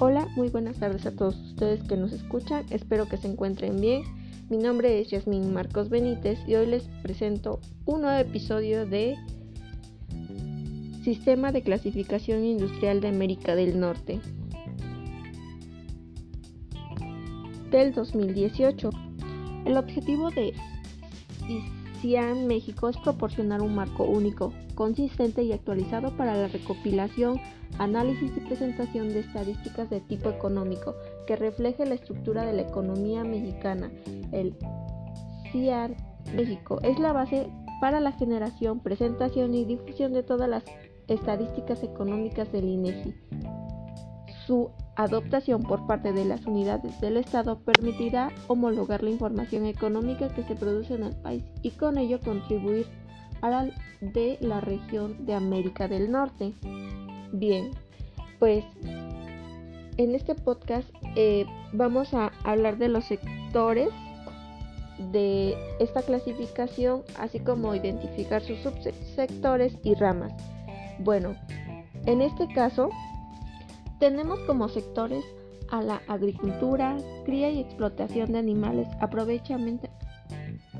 Hola, muy buenas tardes a todos ustedes que nos escuchan, espero que se encuentren bien. Mi nombre es Yasmín Marcos Benítez y hoy les presento un nuevo episodio de Sistema de Clasificación Industrial de América del Norte del 2018. El objetivo de CIAN México es proporcionar un marco único, consistente y actualizado para la recopilación, análisis y presentación de estadísticas de tipo económico que refleje la estructura de la economía mexicana. El CIAN México es la base para la generación, presentación y difusión de todas las estadísticas económicas del INEGI. Su adoptación por parte de las unidades del Estado permitirá homologar la información económica que se produce en el país y con ello contribuir de la región de América del Norte. Bien, pues en este podcast eh, vamos a hablar de los sectores de esta clasificación, así como identificar sus subsectores y ramas. Bueno, en este caso tenemos como sectores a la agricultura, cría y explotación de animales, aprovechamiento,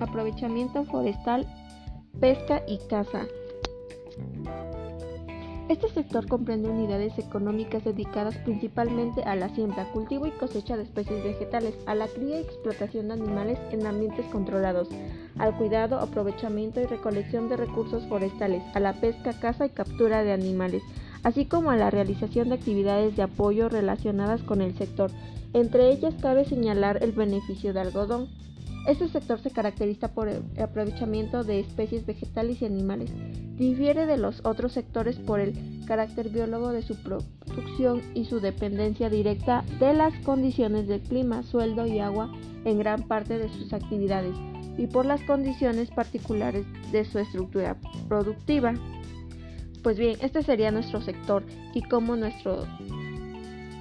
aprovechamiento forestal, pesca y caza. Este sector comprende unidades económicas dedicadas principalmente a la siembra, cultivo y cosecha de especies vegetales, a la cría y explotación de animales en ambientes controlados, al cuidado, aprovechamiento y recolección de recursos forestales, a la pesca, caza y captura de animales, así como a la realización de actividades de apoyo relacionadas con el sector. Entre ellas cabe señalar el beneficio de algodón. Este sector se caracteriza por el aprovechamiento de especies vegetales y animales. Difiere de los otros sectores por el carácter biólogo de su producción y su dependencia directa de las condiciones del clima, sueldo y agua en gran parte de sus actividades y por las condiciones particulares de su estructura productiva. Pues bien, este sería nuestro sector y como nuestro,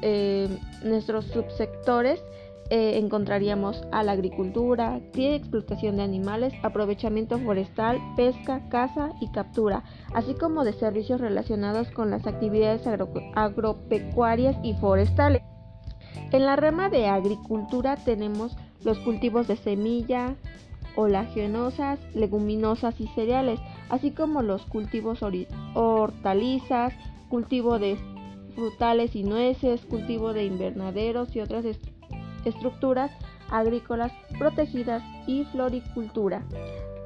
eh, nuestros subsectores eh, encontraríamos a la agricultura, cría y explotación de animales, aprovechamiento forestal, pesca, caza y captura, así como de servicios relacionados con las actividades agropecuarias y forestales. En la rama de agricultura tenemos los cultivos de semilla, olaginosas, leguminosas y cereales, así como los cultivos hortalizas, cultivo de frutales y nueces, cultivo de invernaderos y otras estructuras agrícolas protegidas y floricultura,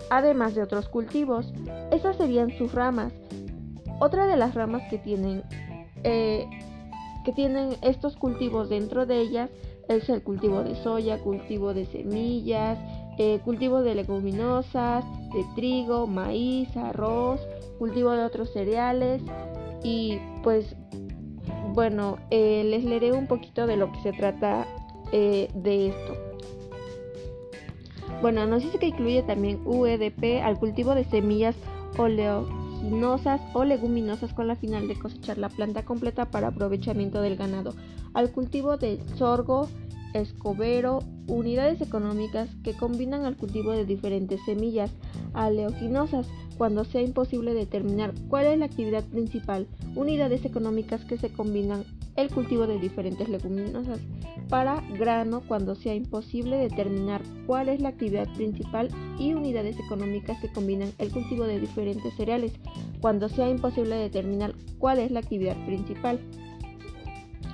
además de otros cultivos. Esas serían sus ramas. Otra de las ramas que tienen, eh, que tienen estos cultivos dentro de ellas es el cultivo de soya, cultivo de semillas, eh, cultivo de leguminosas, de trigo, maíz, arroz, cultivo de otros cereales y pues bueno, eh, les leeré un poquito de lo que se trata eh, de esto. Bueno, nos dice que incluye también UEDP al cultivo de semillas oleaginosas o leguminosas con la final de cosechar la planta completa para aprovechamiento del ganado, al cultivo de sorgo, escobero, unidades económicas que combinan al cultivo de diferentes semillas aleoginosas cuando sea imposible determinar cuál es la actividad principal, unidades económicas que se combinan el cultivo de diferentes leguminosas para grano cuando sea imposible determinar cuál es la actividad principal y unidades económicas que combinan el cultivo de diferentes cereales cuando sea imposible determinar cuál es la actividad principal.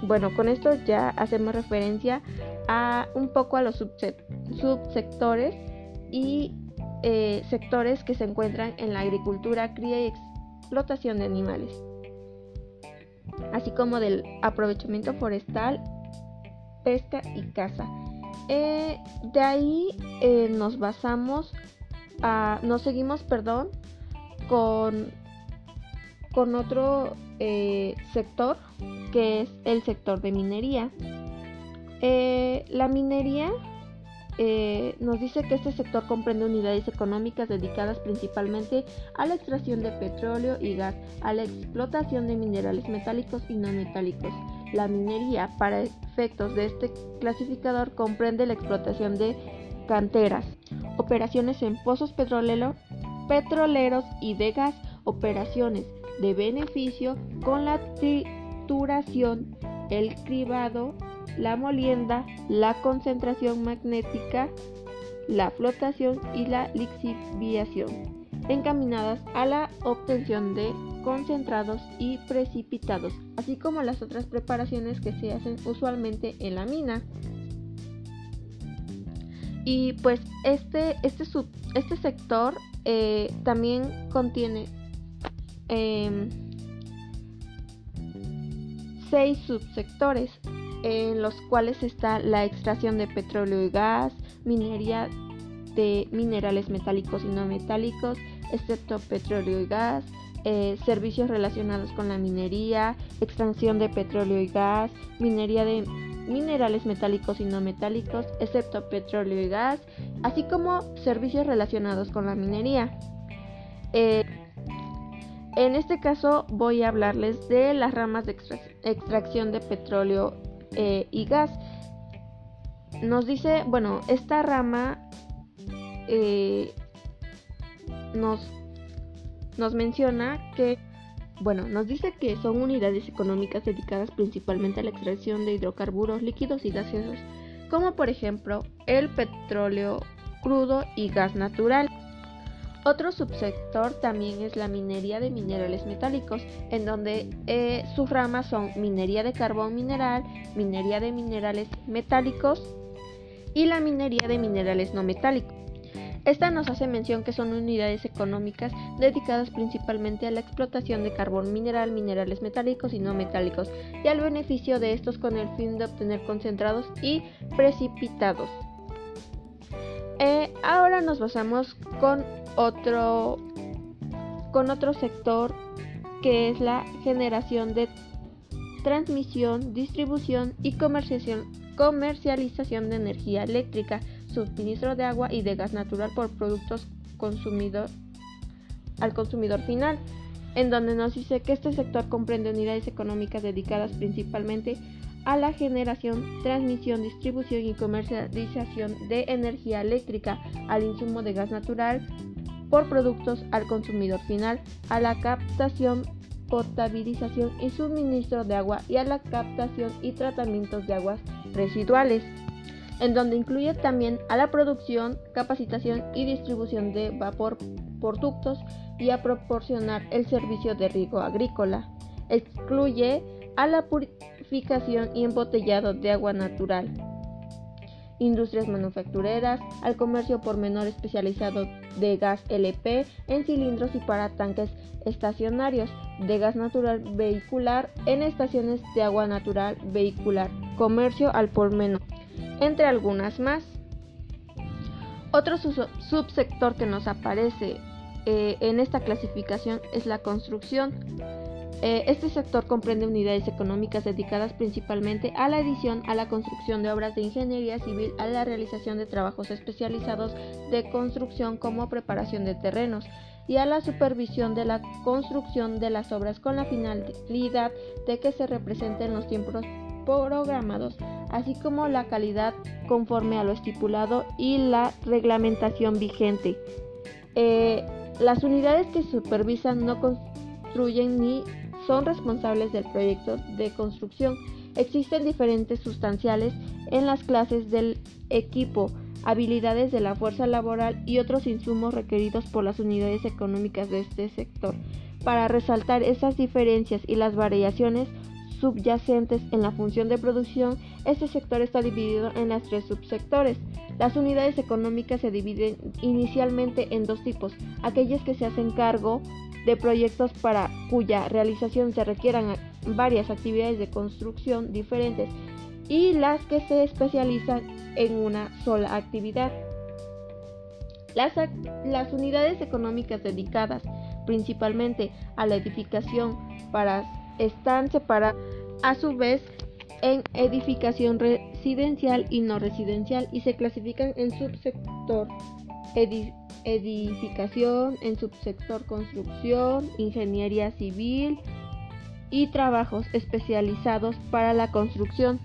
Bueno, con esto ya hacemos referencia a un poco a los subsectores y eh, sectores que se encuentran en la agricultura, cría y explotación de animales, así como del aprovechamiento forestal, pesca y caza. Eh, de ahí eh, nos basamos a, nos seguimos, perdón, con, con otro sector que es el sector de minería. Eh, la minería eh, nos dice que este sector comprende unidades económicas dedicadas principalmente a la extracción de petróleo y gas, a la explotación de minerales metálicos y no metálicos. La minería, para efectos de este clasificador, comprende la explotación de canteras, operaciones en pozos petroleros y de gas, operaciones de beneficio con la trituración el cribado, la molienda, la concentración magnética, la flotación y la lixiviación, encaminadas a la obtención de concentrados y precipitados, así como las otras preparaciones que se hacen usualmente en la mina. Y pues este, este, este sector eh, también contiene em, seis subsectores en los cuales está la extracción de petróleo y gas, minería de minerales metálicos y no metálicos, excepto petróleo y gas, eh, servicios relacionados con la minería, extracción de petróleo y gas, minería de minerales metálicos y no metálicos, excepto petróleo y gas, así como servicios relacionados con la minería. Eh, en este caso voy a hablarles de las ramas de extracción de petróleo eh, y gas. Nos dice, bueno, esta rama eh, nos, nos menciona que bueno, nos dice que son unidades económicas dedicadas principalmente a la extracción de hidrocarburos líquidos y gaseosos, como por ejemplo el petróleo crudo y gas natural. Otro subsector también es la minería de minerales metálicos, en donde eh, sus ramas son minería de carbón mineral, minería de minerales metálicos y la minería de minerales no metálicos. Esta nos hace mención que son unidades económicas dedicadas principalmente a la explotación de carbón mineral, minerales metálicos y no metálicos, y al beneficio de estos con el fin de obtener concentrados y precipitados. Eh, ahora nos basamos con otro, con otro sector que es la generación de transmisión, distribución y comercialización, de energía eléctrica suministro de agua y de gas natural por productos consumidor al consumidor final, en donde nos dice que este sector comprende unidades económicas dedicadas principalmente a la generación, transmisión, distribución y comercialización de energía eléctrica, al insumo de gas natural por productos al consumidor final, a la captación, potabilización y suministro de agua y a la captación y tratamientos de aguas residuales en donde incluye también a la producción, capacitación y distribución de vapor por ductos y a proporcionar el servicio de riego agrícola. Excluye a la purificación y embotellado de agua natural. Industrias manufactureras, al comercio por menor especializado de gas LP en cilindros y para tanques estacionarios, de gas natural vehicular en estaciones de agua natural vehicular, comercio al por menor entre algunas más. Otro subsector que nos aparece eh, en esta clasificación es la construcción. Eh, este sector comprende unidades económicas dedicadas principalmente a la edición, a la construcción de obras de ingeniería civil, a la realización de trabajos especializados de construcción como preparación de terrenos y a la supervisión de la construcción de las obras con la finalidad de que se representen los tiempos programados, así como la calidad conforme a lo estipulado y la reglamentación vigente. Eh, las unidades que supervisan no construyen ni son responsables del proyecto de construcción. Existen diferentes sustanciales en las clases del equipo, habilidades de la fuerza laboral y otros insumos requeridos por las unidades económicas de este sector. Para resaltar esas diferencias y las variaciones, subyacentes en la función de producción, este sector está dividido en las tres subsectores. Las unidades económicas se dividen inicialmente en dos tipos, aquellas que se hacen cargo de proyectos para cuya realización se requieran varias actividades de construcción diferentes y las que se especializan en una sola actividad. Las, unidades económicas dedicadas principalmente a la edificación para están separadas a su vez en edificación residencial y no residencial y se clasifican en subsector edificación, en subsector construcción, ingeniería civil y trabajos especializados para la construcción.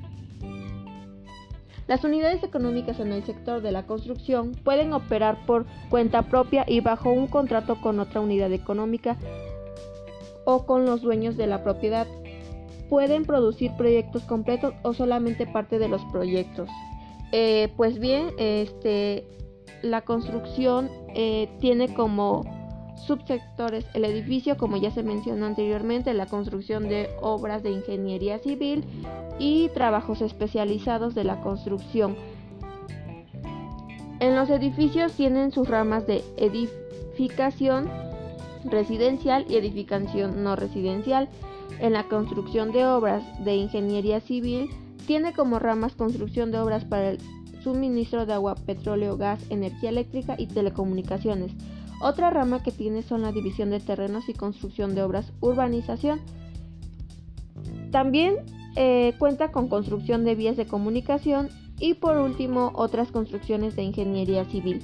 Las unidades económicas en el sector de la construcción pueden operar por cuenta propia y bajo un contrato con otra unidad económica o con los dueños de la propiedad. pueden producir proyectos completos o solamente parte de los proyectos. Eh, pues bien, este, la construcción eh, tiene como subsectores el edificio, como ya se mencionó anteriormente, la construcción de obras de ingeniería civil y trabajos especializados de la construcción. En los edificios tienen sus ramas de edificación residencial y edificación no residencial. En la construcción de obras de ingeniería civil tiene como ramas construcción de obras para el suministro de agua, petróleo, gas, energía eléctrica y telecomunicaciones. Otra rama que tiene son la división de terrenos y construcción de obras urbanización. También eh, cuenta con construcción de vías de comunicación y por último otras construcciones de ingeniería civil.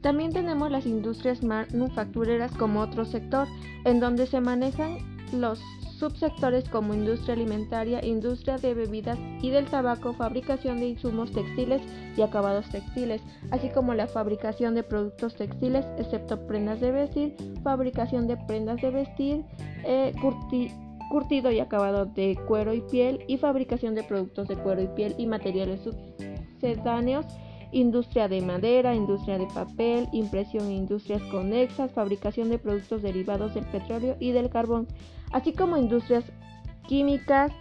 También tenemos las industrias manufactureras como otro sector, en donde se manejan los subsectores como industria alimentaria, industria de bebidas y del tabaco, fabricación de insumos textiles y acabados textiles, así como la fabricación de productos textiles, excepto prendas de vestir, fabricación de prendas de vestir, eh, curtido y acabado de cuero y piel y fabricación de productos de cuero y piel y materiales sucedáneos, industria de madera, industria de papel, impresión e industrias conexas, fabricación de productos derivados del petróleo y del carbón, así como industrias químicas,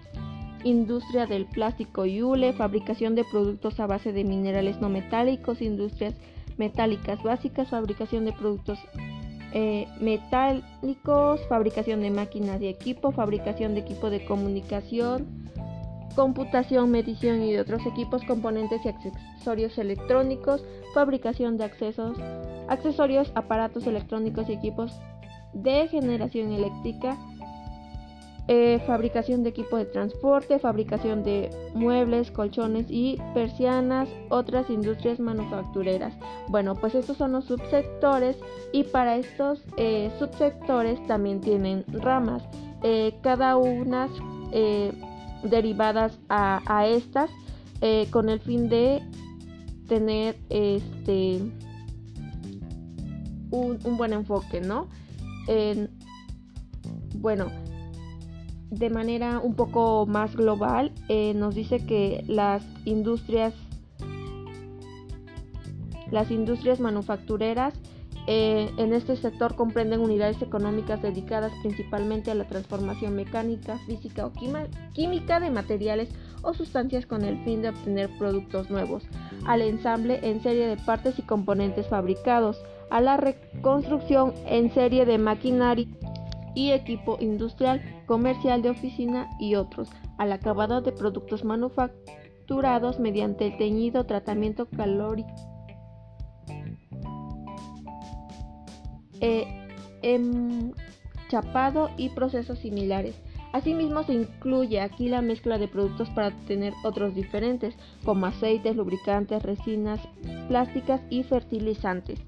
industria del plástico y hule, fabricación de productos a base de minerales no metálicos, industrias metálicas básicas, fabricación de productos eh, metálicos, fabricación de máquinas y equipo, fabricación de equipo de comunicación, computación, medición y de otros equipos, componentes y accesorios electrónicos, fabricación de accesos, accesorios, aparatos electrónicos y equipos de generación eléctrica, eh, fabricación de equipo de transporte, fabricación de muebles, colchones y persianas, otras industrias manufactureras. Bueno, pues estos son los subsectores y para estos eh, subsectores también tienen ramas, eh, cada una derivadas a, estas con el fin de tener este un, un buen enfoque, ¿no? bueno, de manera un poco más global, eh, nos dice que las industrias, las industrias manufactureras eh, en este sector comprenden unidades económicas dedicadas principalmente a la transformación mecánica, física o química de materiales o sustancias con el fin de obtener productos nuevos, al ensamble en serie de partes y componentes fabricados, a la reconstrucción en serie de maquinaria y equipo industrial, comercial de oficina y otros, al acabado de productos manufacturados mediante el teñido, tratamiento calórico, eh, chapado y procesos similares. Asimismo se incluye aquí la mezcla de productos para obtener otros diferentes, como aceites, lubricantes, resinas plásticas y fertilizantes.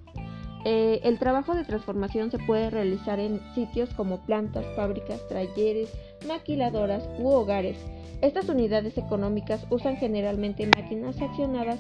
Eh, el trabajo de transformación se puede realizar en sitios como plantas, fábricas, talleres, maquiladoras u hogares. Estas unidades económicas usan generalmente máquinas accionadas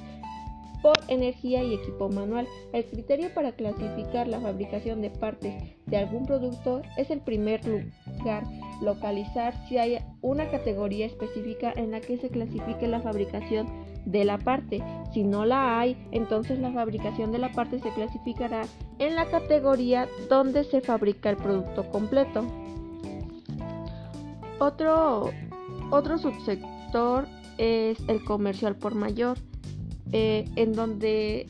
por energía y equipo manual. El criterio para clasificar la fabricación de partes de algún producto es en primer lugar localizar si hay una categoría específica en la que se clasifique la fabricación de la parte. Si no la hay, entonces la fabricación de la parte se clasificará en la categoría donde se fabrica el producto completo. Otro, otro subsector es el comercial por mayor, eh, en donde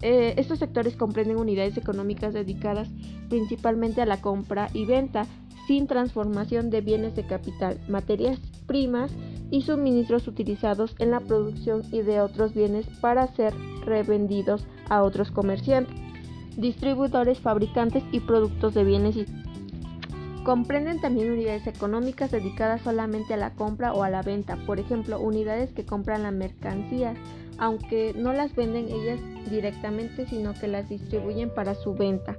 eh, estos sectores comprenden unidades económicas dedicadas principalmente a la compra y venta sin transformación de bienes de capital, materias primas y suministros utilizados en la producción y de otros bienes para ser revendidos a otros comerciantes, distribuidores, fabricantes y productos de bienes y Comprenden también unidades económicas dedicadas solamente a la compra o a la venta, por ejemplo, unidades que compran la mercancía, aunque no las venden ellas directamente, sino que las distribuyen para su venta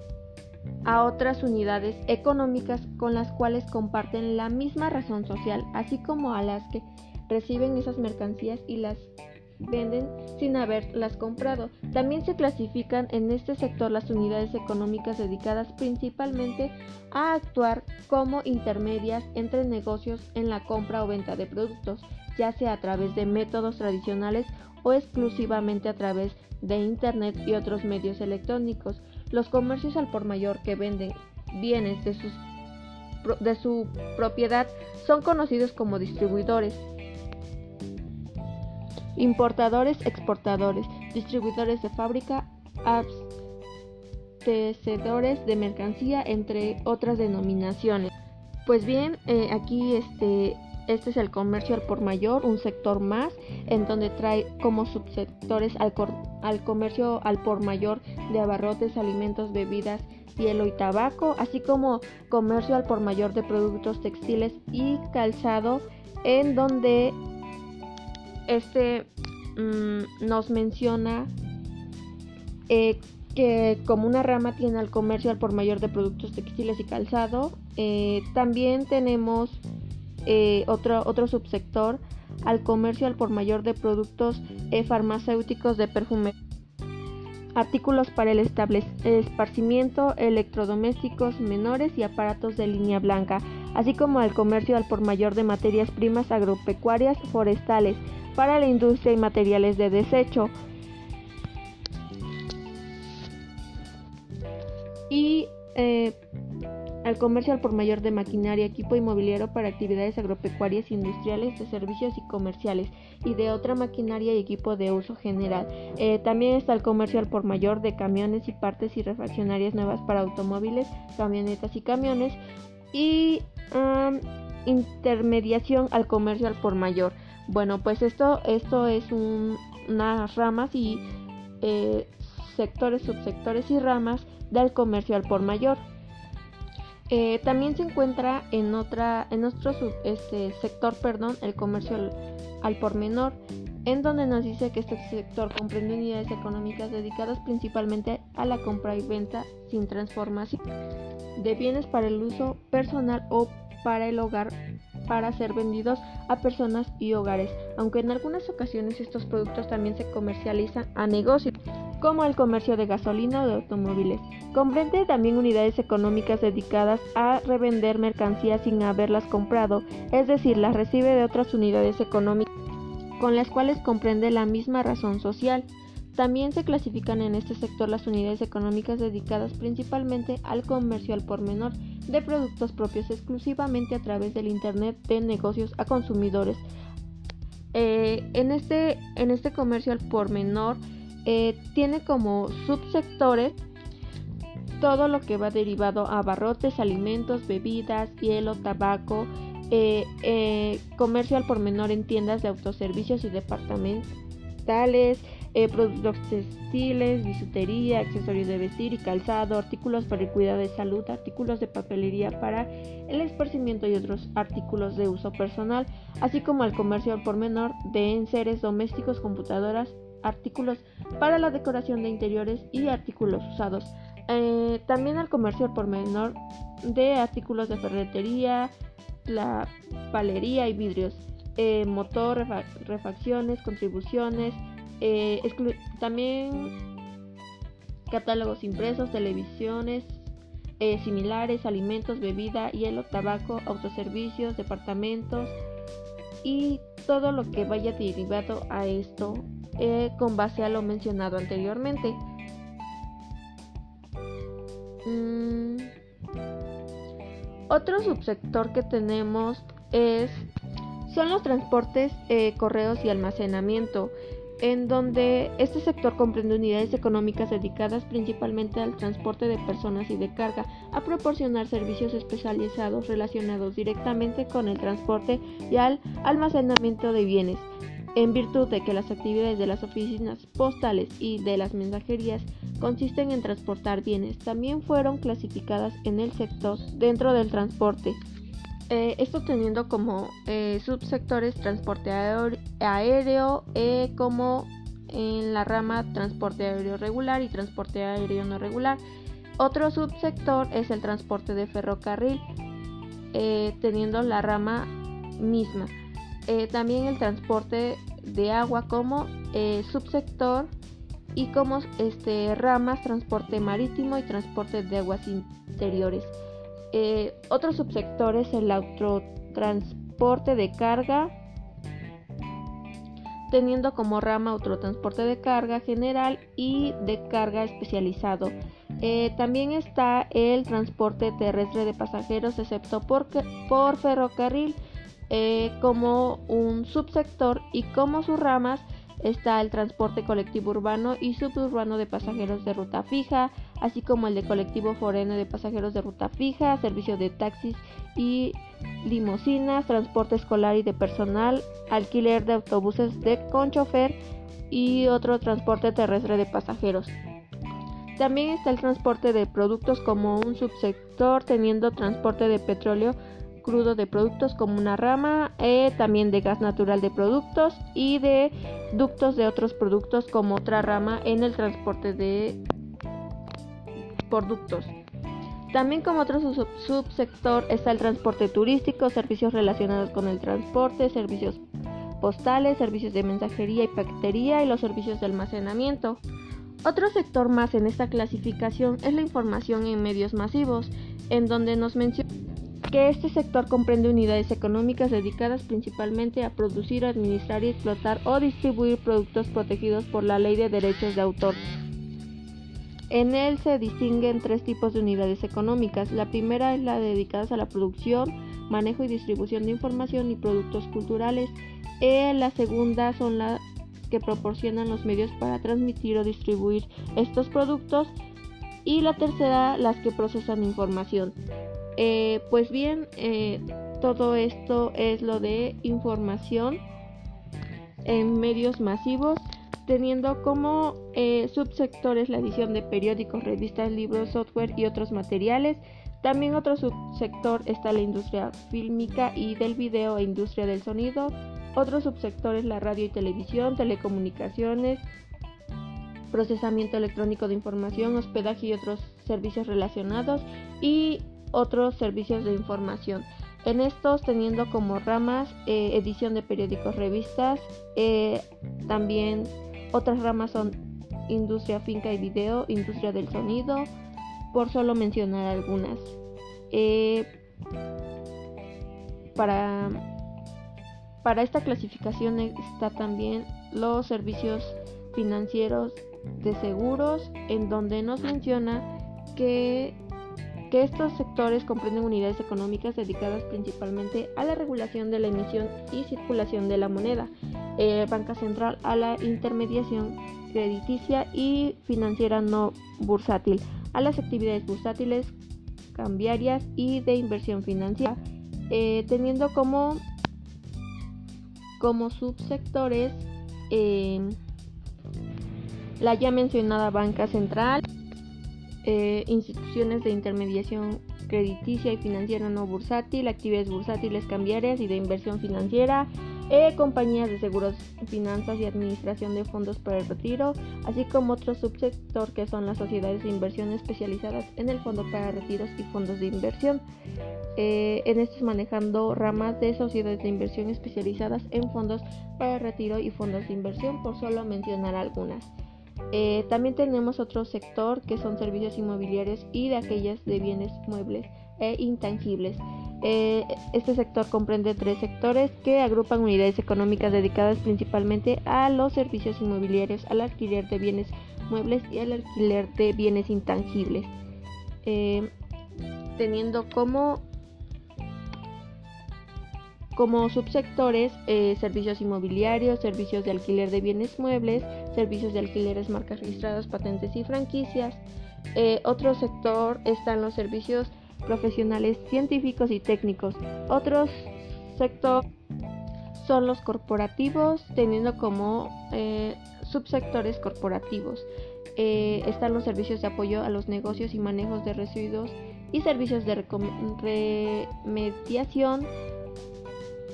a otras unidades económicas con las cuales comparten la misma razón social, así como a las que reciben esas mercancías y las venden sin haberlas comprado. También se clasifican en este sector las unidades económicas dedicadas principalmente a actuar como intermedias entre negocios en la compra o venta de productos, ya sea a través de métodos tradicionales o exclusivamente a través de Internet y otros medios electrónicos. Los comercios al por mayor que venden bienes de, sus, de su propiedad son conocidos como distribuidores. Importadores, exportadores, distribuidores de fábrica, abastecedores de mercancía, entre otras denominaciones. Pues bien, eh, aquí este este es el comercio al por mayor, un sector más, en donde trae como subsectores al, al comercio al por mayor de abarrotes, alimentos, bebidas, hielo y tabaco, así como comercio al por mayor de productos textiles y calzado, en donde este mm, nos menciona eh, que como una rama tiene al comercio al por mayor de productos textiles y calzado, eh, también tenemos eh, otro, otro subsector al comercio al por mayor de productos eh, farmacéuticos de perfume, artículos para el esparcimiento, electrodomésticos menores y aparatos de línea blanca, así como al comercio al por mayor de materias primas agropecuarias forestales para la industria y materiales de desecho. Y eh, al comercio al por mayor de maquinaria, equipo inmobiliario para actividades agropecuarias, industriales, de servicios y comerciales, y de otra maquinaria y equipo de uso general. Eh, también está el comercio al por mayor de camiones y partes y refaccionarias nuevas para automóviles, camionetas y camiones, y intermediación al comercio al por mayor. Bueno, pues esto, esto es unas ramas y eh, sectores, subsectores y ramas del comercio al por mayor. Eh, también se encuentra en otra, en otro este, sector, perdón, el comercio al, por menor, en donde nos dice que este sector comprende unidades económicas dedicadas principalmente a la compra y venta sin transformación de bienes para el uso personal o para el hogar para ser vendidos a personas y hogares, aunque en algunas ocasiones estos productos también se comercializan a negocios como el comercio de gasolina o de automóviles. Comprende también unidades económicas dedicadas a revender mercancías sin haberlas comprado, es decir, las recibe de otras unidades económicas con las cuales comprende la misma razón social. También se clasifican en este sector las unidades económicas dedicadas principalmente al comercio al por menor de productos propios exclusivamente a través del Internet de negocios a consumidores. Eh, en, este, en este comercio al por menor eh, tiene como subsectores todo lo que va derivado a barrotes, alimentos, bebidas, hielo, tabaco, eh, comercio al por menor en tiendas de autoservicios y departamentales, productos textiles, bisutería, accesorios de vestir y calzado, artículos para el cuidado de salud, artículos de papelería para el esparcimiento y otros artículos de uso personal, así como al comercio al por menor de enseres domésticos, computadoras, artículos para la decoración de interiores y artículos usados. Eh, también al comercio por menor de artículos de ferretería, la palería y vidrios, eh, motor, refacciones, contribuciones, eh, también catálogos impresos, televisiones, similares, alimentos, bebida, hielo, tabaco, autoservicios, departamentos y todo lo que vaya derivado a esto eh, con base a lo mencionado anteriormente. Mm, otro subsector que tenemos es son los transportes, eh, correos y almacenamiento en donde este sector comprende unidades económicas dedicadas principalmente al transporte de personas y de carga, a proporcionar servicios especializados relacionados directamente con el transporte y al almacenamiento de bienes. En virtud de que las actividades de las oficinas postales y de las mensajerías consisten en transportar bienes, también fueron clasificadas en el sector dentro del transporte. Eh, esto teniendo como eh, subsectores transporte aéreo, eh, como en la rama transporte aéreo regular y transporte aéreo no regular. Otro subsector es el transporte de ferrocarril, teniendo la rama misma. también el transporte de agua como subsector y como este, ramas transporte marítimo y transporte de aguas interiores. Eh, otro subsector es el autotransporte de carga, teniendo como rama autotransporte de carga general y de carga especializado. Eh, también está el transporte terrestre de pasajeros, excepto por, por ferrocarril, eh, como un subsector y como sus ramas está el transporte colectivo urbano y suburbano de pasajeros de ruta fija, así como el de colectivo foreno de pasajeros de ruta fija, servicio de taxis y limusinas, transporte escolar y de personal, alquiler de autobuses de con chofer y otro transporte terrestre de pasajeros. También está el transporte de productos como un subsector, teniendo transporte de petróleo crudo de productos como una rama, eh, también de gas natural de productos y de ductos de otros productos como otra rama en el transporte de productos. También como otro subsector está el transporte turístico, servicios relacionados con el transporte, servicios postales, servicios de mensajería y paquetería y los servicios de almacenamiento. Otro sector más en esta clasificación es la información en medios masivos, en donde nos menciona que este sector comprende unidades económicas dedicadas principalmente a producir, administrar y explotar o distribuir productos protegidos por la ley de derechos de autor. En él se distinguen tres tipos de unidades económicas. La primera es la dedicada a la producción, manejo y distribución de información y productos culturales. Eh, la segunda son las que proporcionan los medios para transmitir o distribuir estos productos. Y la tercera, las que procesan información. Eh, pues bien, eh, todo esto es lo de información en medios masivos, teniendo como eh, subsectores la edición de periódicos, revistas, libros, software y otros materiales. También otro subsector está la industria fílmica y del video e industria del sonido. Otro subsector es la radio y televisión, telecomunicaciones, procesamiento electrónico de información, hospedaje y otros servicios relacionados. Y otros servicios de información. En estos teniendo como ramas eh, edición de periódicos, revistas, eh, también otras ramas son industria finca y video, industria del sonido, por solo mencionar algunas. Eh, para, para esta clasificación está también los servicios financieros de seguros, en donde nos menciona que que estos sectores comprenden unidades económicas dedicadas principalmente a la regulación de la emisión y circulación de la moneda, eh, banca central a la intermediación crediticia y financiera no bursátil, a las actividades bursátiles, cambiarias y de inversión financiera, eh, teniendo como, como subsectores eh, la ya mencionada banca central, eh, instituciones de intermediación crediticia y financiera no bursátil, actividades bursátiles cambiarias y de inversión financiera, eh, compañías de seguros, finanzas y administración de fondos para el retiro, así como otro subsector que son las sociedades de inversión especializadas en el fondo para retiros y fondos de inversión. Eh, en estos manejando ramas de sociedades de inversión especializadas en fondos para retiro y fondos de inversión, por solo mencionar algunas. Eh, también tenemos otro sector que son servicios inmobiliarios y de aquellas de bienes muebles e intangibles. Eh, este sector comprende tres sectores que agrupan unidades económicas dedicadas principalmente a los servicios inmobiliarios, al alquiler de bienes muebles y al alquiler de bienes intangibles, eh, teniendo como como subsectores eh, servicios inmobiliarios, servicios de alquiler de bienes muebles, servicios de alquileres, marcas registradas, patentes y franquicias. Eh, otro sector están los servicios profesionales científicos y técnicos. Otro sector son los corporativos, teniendo como eh, subsectores corporativos. están los servicios de apoyo a los negocios y manejos de residuos y servicios de remediación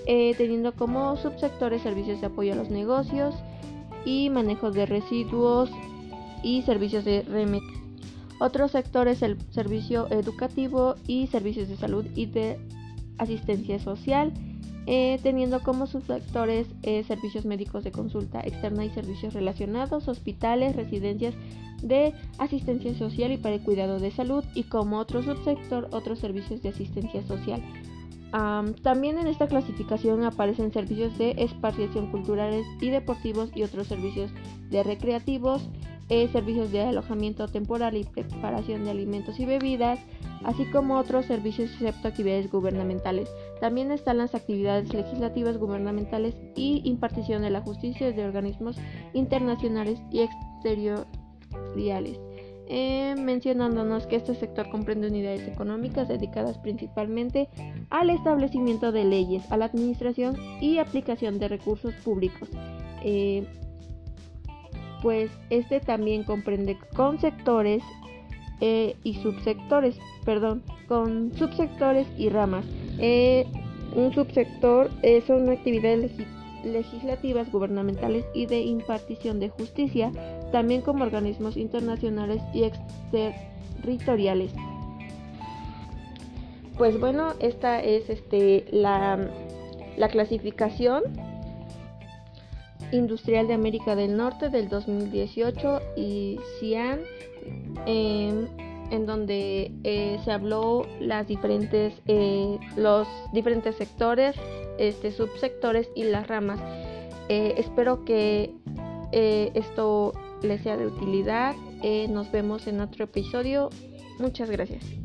eh, teniendo como subsectores servicios de apoyo a los negocios y manejo de residuos y servicios de remedio. Otro sector es el servicio educativo y servicios de salud y de asistencia social. eh, teniendo como subsectores eh, servicios médicos de consulta externa y servicios relacionados, hospitales, residencias de asistencia social y para el cuidado de salud y como otro subsector otros servicios de asistencia social. También en esta clasificación aparecen servicios de esparciación culturales y deportivos y otros servicios de recreativos, eh, servicios de alojamiento temporal y preparación de alimentos y bebidas, así como otros servicios excepto actividades gubernamentales. También están las actividades legislativas gubernamentales y impartición de la justicia de organismos internacionales y exteriores. Eh, mencionándonos que este sector comprende unidades económicas dedicadas principalmente al establecimiento de leyes, a la administración y aplicación de recursos públicos. Eh, pues este también comprende con sectores eh, y subsectores, perdón, con subsectores y ramas. Eh, un subsector son actividades legislativas, gubernamentales y de impartición de justicia, también como organismos internacionales y exterritoriales. Pues bueno, esta es este, la, la clasificación Industrial de América del Norte del 2018 y CIAN, em, en donde eh, se habló las diferentes, eh, los diferentes sectores, este, subsectores y las ramas. Eh, espero que esto les sea de utilidad. nos vemos en otro episodio. Muchas gracias.